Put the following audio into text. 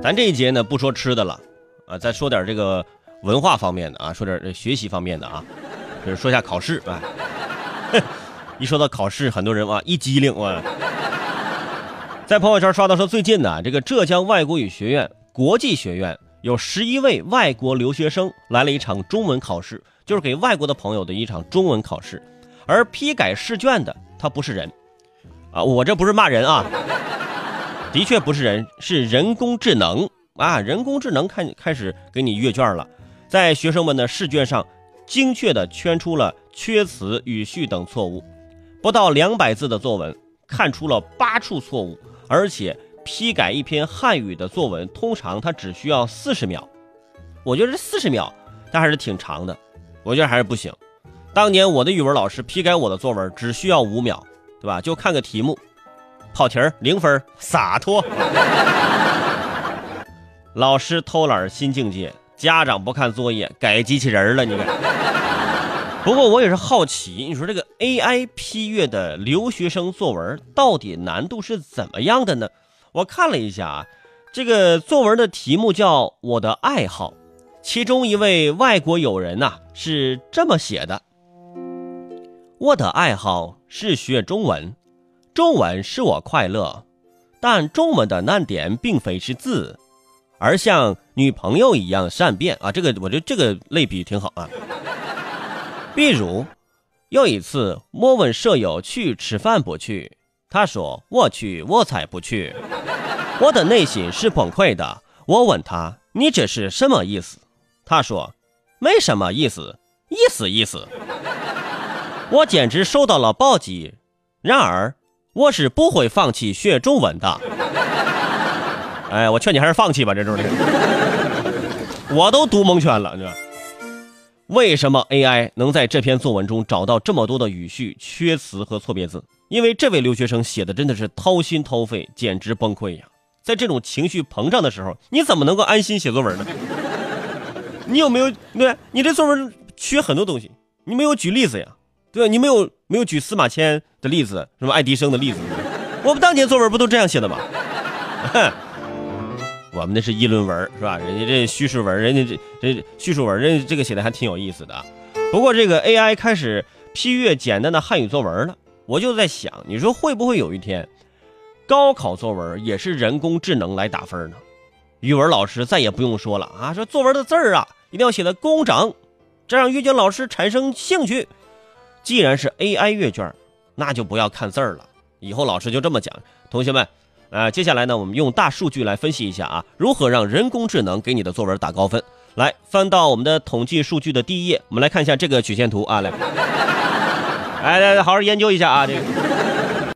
咱这一节呢不说吃的了，啊，再说点这个文化方面的啊，说点这学习方面的啊，就是说下考试啊。一说到考试，很多人哇一激灵哇，在朋友圈刷到说最近呢，这个浙江外国语学院国际学院有十一位外国留学生来了一场中文考试，就是给外国的朋友的一场中文考试，而批改试卷的他不是人，啊，我这不是骂人啊。的确不是人，是人工智能啊！人工智能开开始给你阅卷了，在学生们的试卷上精确地圈出了缺词、语序等错误。不到两百字的作文，看出了八处错误，而且批改一篇汉语的作文，通常它只需要四十秒。我觉得这四十秒，它还是挺长的。我觉得还是不行。当年我的语文老师批改我的作文，只需要五秒，对吧？就看个题目。跑题儿零分，洒脱。老师偷懒新境界，家长不看作业改机器人了，你看。不过我也是好奇，你说这个 AI 批阅的留学生作文到底难度是怎么样的呢？我看了一下啊，这个作文的题目叫《我的爱好》，其中一位外国友人呐是这么写的：我的爱好是学中文。中文使我快乐，但中文的难点并非是字，而像女朋友一样善变啊！这个我觉得这个类比挺好啊。比如有一次，我问舍友去吃饭不去，他说我去，我才不去。我的内心是崩溃的。我问他你这是什么意思？他说没什么意思，意思意思。我简直受到了暴击。然而。我是不会放弃学中文的。哎，我劝你还是放弃吧，这种的。我都读蒙圈了，这为什么 AI 能在这篇作文中找到这么多的语序缺词和错别字？因为这位留学生写的真的是掏心掏肺，简直崩溃呀！在这种情绪膨胀的时候，你怎么能够安心写作文呢？你有没有对？你这作文缺很多东西，你没有举例子呀？对，你没有没有举司马迁的例子，什么爱迪生的例子？我们当年作文不都这样写的吗？我们那是议论文，是吧？人家这叙事文，人家这这叙述文，人家这个写的还挺有意思的。不过这个 AI 开始批阅简单的汉语作文了，我就在想，你说会不会有一天，高考作文也是人工智能来打分呢？语文老师再也不用说了啊，说作文的字儿啊，一定要写的工整，这让阅卷老师产生兴趣。既然是 AI 阅卷，那就不要看字儿了。以后老师就这么讲，同学们，呃，接下来呢，我们用大数据来分析一下啊，如何让人工智能给你的作文打高分。来，翻到我们的统计数据的第一页，我们来看一下这个曲线图啊，来，来来，好好研究一下啊，这个。